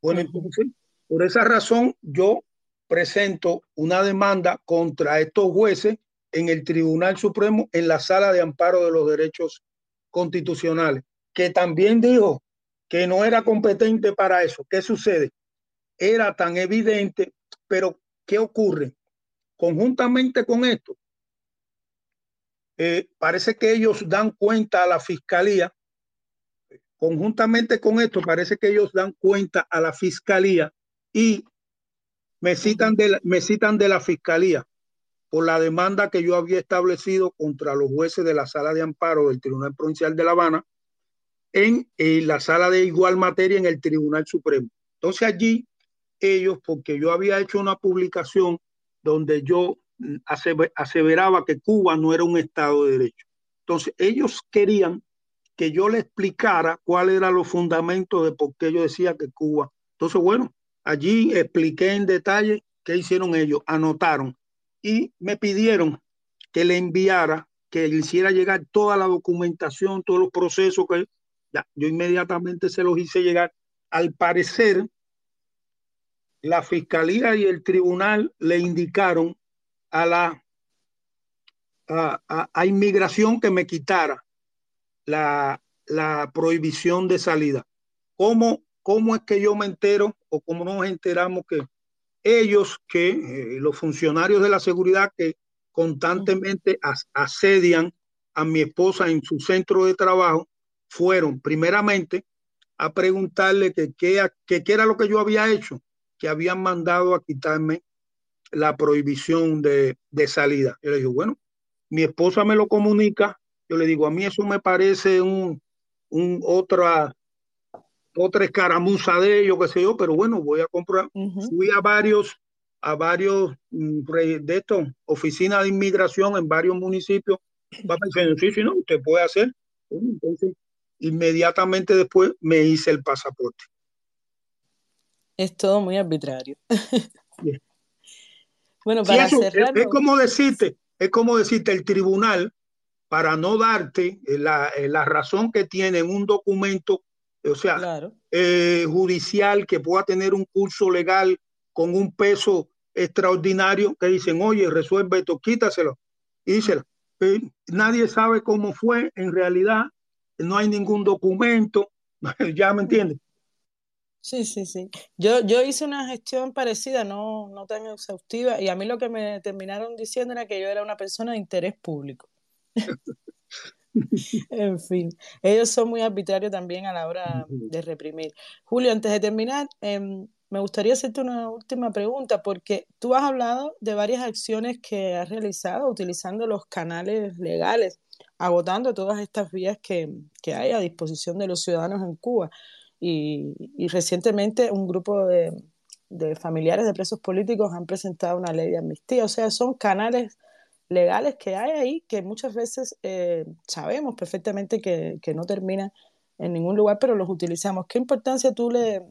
Bueno, entonces, por esa razón yo presento una demanda contra estos jueces en el Tribunal Supremo en la Sala de Amparo de los Derechos Constitucionales, que también dijo que no era competente para eso. ¿Qué sucede? Era tan evidente, pero ¿qué ocurre? Conjuntamente con esto, eh, parece que ellos dan cuenta a la fiscalía, conjuntamente con esto, parece que ellos dan cuenta a la fiscalía y me citan de la, me citan de la fiscalía por la demanda que yo había establecido contra los jueces de la sala de amparo del Tribunal Provincial de La Habana en, en la sala de igual materia en el Tribunal Supremo. Entonces allí ellos, porque yo había hecho una publicación donde yo aseveraba que Cuba no era un Estado de Derecho. Entonces, ellos querían que yo le explicara cuál eran los fundamentos de por qué yo decía que Cuba. Entonces, bueno, allí expliqué en detalle qué hicieron ellos, anotaron y me pidieron que le enviara, que le hiciera llegar toda la documentación, todos los procesos que yo inmediatamente se los hice llegar. Al parecer, la fiscalía y el tribunal le indicaron a la a, inmigración que me quitara la, la, prohibición de salida. ¿Cómo, ¿Cómo es que yo me entero o cómo nos enteramos que ellos, que eh, los funcionarios de la seguridad que constantemente asedian a mi esposa en su centro de trabajo, fueron primeramente a preguntarle que qué era lo que yo había hecho, que habían mandado a quitarme la prohibición de, salida. Yo le digo, bueno, mi esposa me lo comunica, yo le digo, a mí eso me parece un, un otra, otra escaramuza de ellos, qué sé yo, pero bueno, voy a comprar. Fui a varios, a varios mm, de estos oficinas de inmigración en varios municipios. Va pensando, sí, sí, no, usted puede hacer. Entonces, inmediatamente después me hice el pasaporte. Es todo muy arbitrario. Bueno, para es, como decirte, es como decirte el tribunal para no darte eh, la, eh, la razón que tiene en un documento, o sea, eh, judicial que pueda tener un curso legal con un peso extraordinario, que dicen, oye, resuelve esto, quítaselo. Y díselo. eh, nadie sabe cómo fue en realidad, no hay ningún documento, [laughs] ya me entiendes. Sí, sí, sí. Yo, yo hice una gestión parecida, no, no tan exhaustiva, y a mí lo que me terminaron diciendo era que yo era una persona de interés público. [laughs] en fin, ellos son muy arbitrarios también a la hora de reprimir. Julio, antes de terminar, em, me gustaría hacerte una última pregunta, porque tú has hablado de varias acciones que has realizado utilizando los canales legales, agotando todas estas vías que, que hay a disposición de los ciudadanos en Cuba. Y, y recientemente un grupo de, de, familiares de presos políticos han presentado una ley de amnistía. O sea, son canales legales que hay ahí que muchas veces eh, sabemos perfectamente que, que, no terminan en ningún lugar, pero los utilizamos. ¿Qué importancia tú le,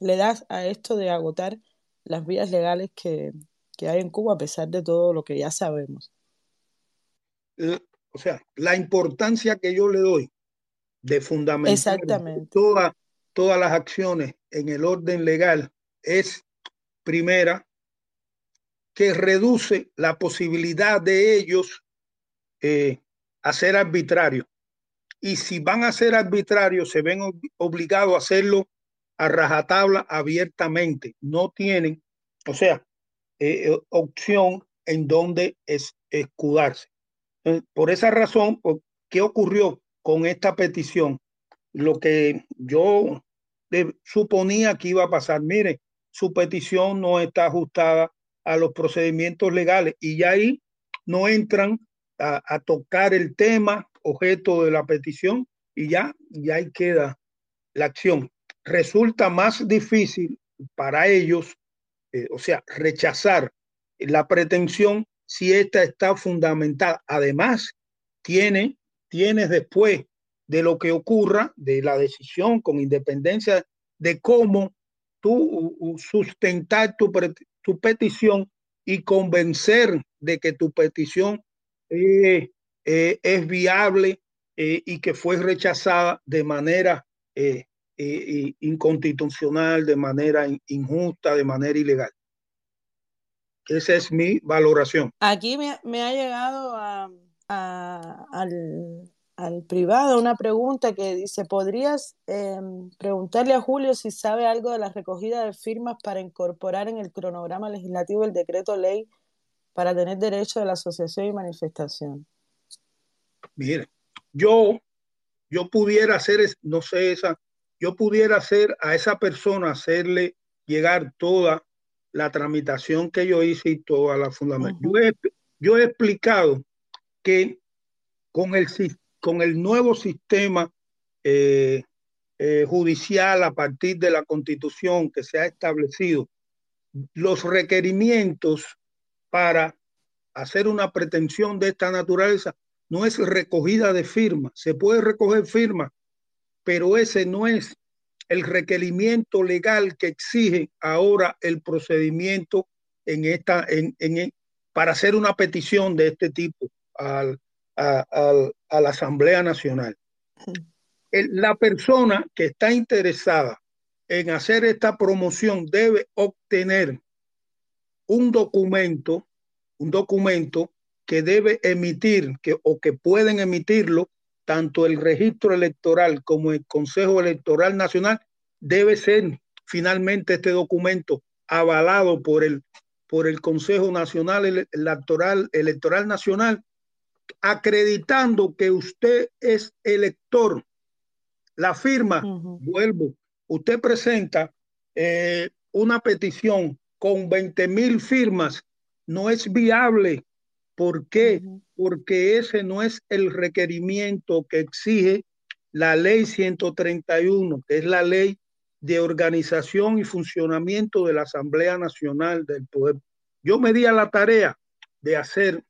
le das a esto de agotar las vías legales que, que hay en Cuba a pesar de todo lo que ya sabemos? Eh, o sea, la importancia que yo le doy de fundamentar todas todas las acciones en el orden legal es, primera, que reduce la posibilidad de ellos eh, a ser arbitrarios. Y si van a ser arbitrarios, se ven obligados a hacerlo a rajatabla abiertamente. No tienen, o sea, eh, eh, opción en donde es, escudarse. Por esa razón, ¿qué ocurrió con esta petición? Lo que yo suponía que iba a pasar, mire, su petición no está ajustada a los procedimientos legales y ya ahí no entran a, tocar el tema objeto de la petición y ya, ya ahí queda la acción resulta más difícil para ellos, eh, o sea, rechazar la pretensión si esta está fundamentada. Además, tiene, tienes después de lo que ocurra, de la decisión con independencia de cómo tú sustentar tu, tu petición y convencer de que tu petición eh, eh, es viable y que fue rechazada de manera inconstitucional, de manera injusta, de manera ilegal. Esa es mi valoración. Aquí me, ha llegado al, privado una pregunta que dice, ¿podrías em, preguntarle a Julio si sabe algo de la recogida de firmas para incorporar en el cronograma legislativo el decreto ley para tener derecho de la asociación y manifestación? Mire, yo, yo pudiera hacer, no sé, esa, yo pudiera hacer a esa persona, hacerle llegar toda la tramitación que yo hice y toda la fundamentación. yo, he, explicado que con el, con el nuevo sistema eh, eh, judicial a partir de la constitución que se ha establecido, los requerimientos para hacer una pretensión de esta naturaleza no es recogida de firma. Se puede recoger firma pero ese no es el requerimiento legal que exige ahora el procedimiento para hacer una petición de este tipo al, a, la Asamblea Nacional. la persona que está interesada en hacer esta promoción debe obtener un documento, un documento que debe emitir que, o que pueden emitirlo tanto el registro electoral como el Consejo Electoral Nacional debe ser finalmente este documento avalado por el, por el Consejo Nacional Electoral, Electoral Nacional, acreditando que usted es elector. La firma, vuelvo, usted presenta eh, una petición con 20 mil firmas, no es viable. ¿Por qué? porque ese no es el requerimiento que exige la ley 131, que es la ley de organización y funcionamiento de la Asamblea Nacional del Poder. Yo me di a la tarea de hacer,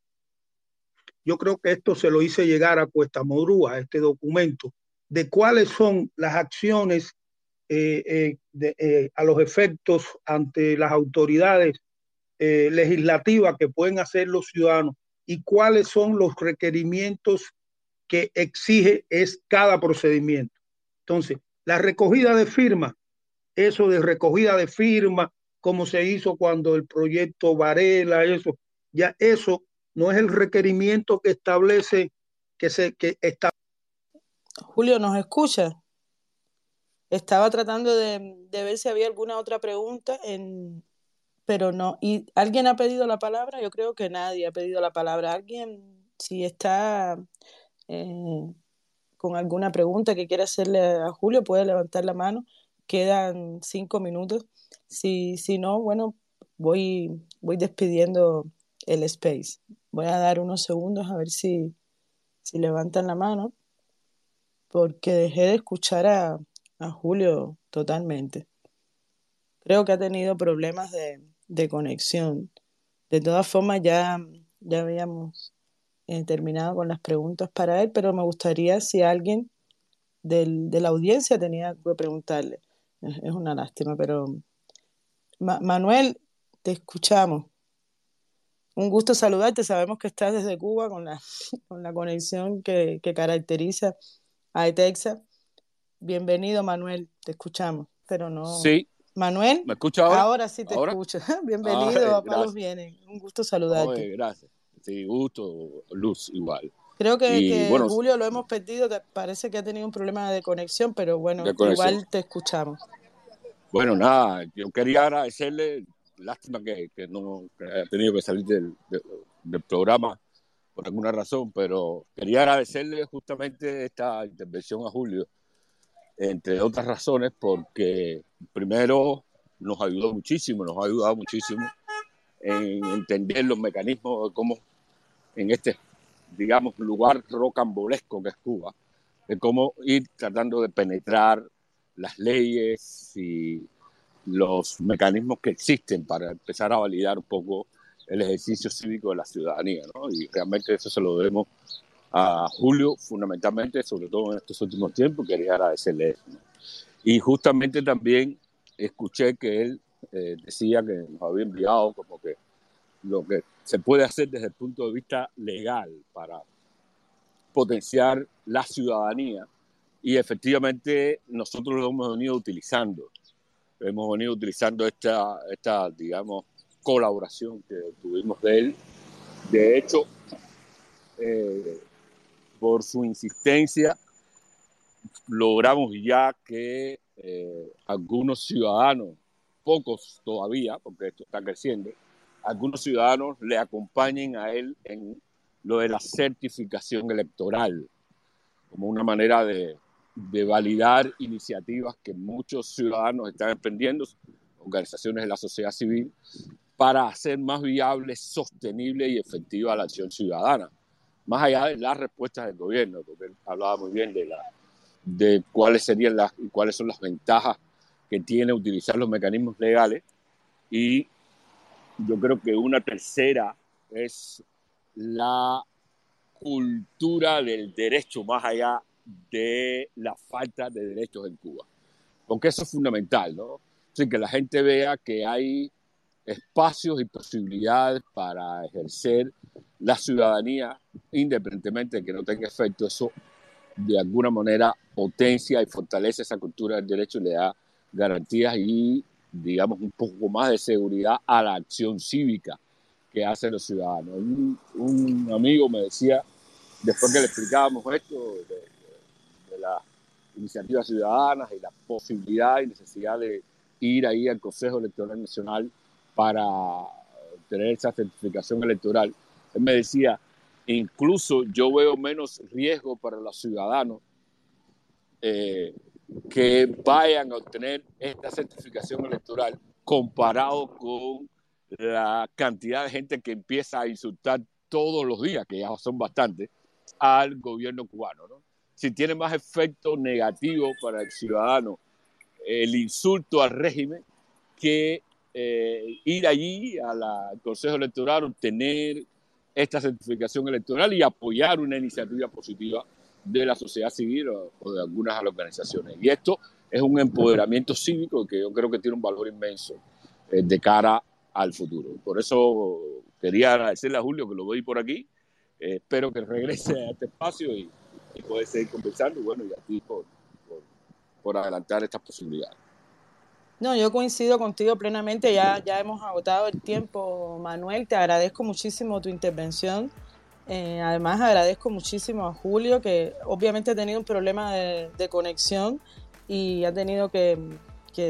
yo creo que esto se lo hice llegar a Cuesta Modrúa, este documento, de cuáles son las acciones eh, eh, eh, a los efectos ante las autoridades legislativas que pueden hacer los ciudadanos y cuáles son los requerimientos que exige es cada procedimiento. Entonces, la recogida de firma, eso de recogida de firma, como se hizo cuando el proyecto Varela, eso, ya eso no es el requerimiento que establece que se que está. Julio, ¿nos escucha? Estaba tratando de, de ver si había alguna otra pregunta, en, pero no. ¿Y alguien ha pedido la palabra? Yo creo que nadie ha pedido la palabra. ¿Alguien, si está eh, con alguna pregunta que quiera hacerle a Julio, puede levantar la mano? Quedan cinco minutos. Si, si no, bueno, voy, voy despidiendo el space. Voy a dar unos segundos a ver si, si levantan la mano, porque dejé de escuchar a, a Julio totalmente. Creo que ha tenido problemas de, de conexión. De todas formas, ya, ya habíamos eh, terminado con las preguntas para él, pero me gustaría si alguien del, de la audiencia tenía que preguntarle. Es, una lástima, pero Manuel, te escuchamos. Un gusto saludarte. Sabemos que estás desde Cuba con la, [laughs] con la conexión que, que caracteriza a ETEXA. Bienvenido, Manuel. Te escuchamos, pero no. Sí. Manuel. ¿Me escucha ahora? Ahora sí te escucho. [laughs] Bienvenido a Palos Vienen. Un gusto saludarte. gracias. Sí, gusto, Luz, igual. Creo que, Julio lo hemos perdido. Parece que ha tenido un problema de conexión, pero bueno, igual te escuchamos. Bueno, nada, yo quería agradecerle lástima que, no haya tenido que salir del, programa por alguna razón, pero quería agradecerle justamente esta intervención a Julio, entre otras razones, porque primero nos ayudó muchísimo, nos ha ayudado muchísimo en entender los mecanismos de cómo en este, digamos, lugar rocambolesco que es Cuba, de cómo ir tratando de penetrar las leyes y los mecanismos que existen para empezar a validar un poco el ejercicio cívico de la ciudadanía. ¿no? Y realmente eso se lo debemos a Julio, fundamentalmente, sobre todo en estos últimos tiempos, quería agradecerle eso. Y justamente también escuché que él eh, decía que nos había enviado como que lo que se puede hacer desde el punto de vista legal para potenciar la ciudadanía y efectivamente nosotros lo hemos venido utilizando hemos venido utilizando esta, esta, digamos, colaboración que tuvimos de él. De hecho, eh, por su insistencia, logramos ya que eh, algunos ciudadanos, pocos todavía, porque esto está creciendo, algunos ciudadanos le acompañen a él en lo de la certificación electoral, como una manera de, de validar iniciativas que muchos ciudadanos están emprendiendo, organizaciones de la sociedad civil, para hacer más viable, sostenible y efectiva la acción ciudadana. Más allá de las respuestas del gobierno, porque él hablaba muy bien de, la, de cuáles serían las y cuáles son las ventajas que tiene utilizar los mecanismos legales. Y yo creo que una tercera es la cultura del derecho más allá de la falta de derechos en Cuba. Porque eso es fundamental, ¿no? Así que la gente vea que hay espacios y posibilidades para ejercer la ciudadanía, independientemente de que no tenga efecto, eso de alguna manera potencia y fortalece esa cultura del derecho y le da garantías y, digamos, un poco más de seguridad a la acción cívica que hacen los ciudadanos. Un, amigo me decía, después que le explicábamos esto, iniciativas ciudadanas y la posibilidad y necesidad de ir ahí al Consejo Electoral Nacional para tener esa certificación electoral. Él me decía, incluso yo veo menos riesgo para los ciudadanos eh, que vayan a obtener esta certificación electoral comparado con la cantidad de gente que empieza a insultar todos los días, que ya son bastantes, al gobierno cubano. ¿no? Si tiene más efecto negativo para el ciudadano el insulto al régimen que eh, ir allí al Consejo Electoral, obtener esta certificación electoral y apoyar una iniciativa positiva de la sociedad civil o, de algunas organizaciones. Y esto es un empoderamiento cívico que yo creo que tiene un valor inmenso eh, de cara al futuro. Por eso quería agradecerle a Julio que lo veis por aquí. Eh, espero que regrese a este espacio y, y puede seguir conversando, bueno, y a por, por, adelantar estas posibilidades. No, yo coincido contigo plenamente, ya, ya hemos agotado el tiempo, Manuel, te agradezco muchísimo tu intervención. Eh, además, agradezco muchísimo a Julio, que obviamente ha tenido un problema de, conexión y ha tenido que,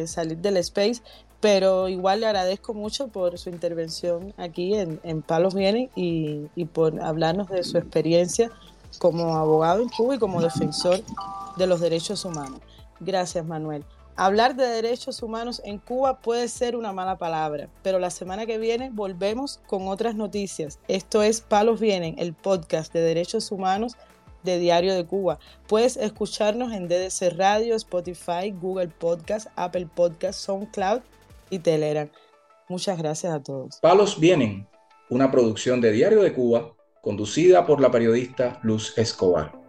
salir del space, pero igual le agradezco mucho por su intervención aquí en, Palos Vienen y, y por hablarnos de su experiencia como abogado en Cuba y como defensor de los derechos humanos. Gracias, Manuel. Hablar de derechos humanos en Cuba puede ser una mala palabra, pero la semana que viene volvemos con otras noticias. Esto es Palos Vienen, el podcast de derechos humanos de Diario de Cuba. Puedes escucharnos en DDC Radio, Spotify, Google Podcast, Apple Podcast, SoundCloud y Telegram. Muchas gracias a todos. Palos Vienen, una producción de Diario de Cuba conducida por la periodista Luz Escobar.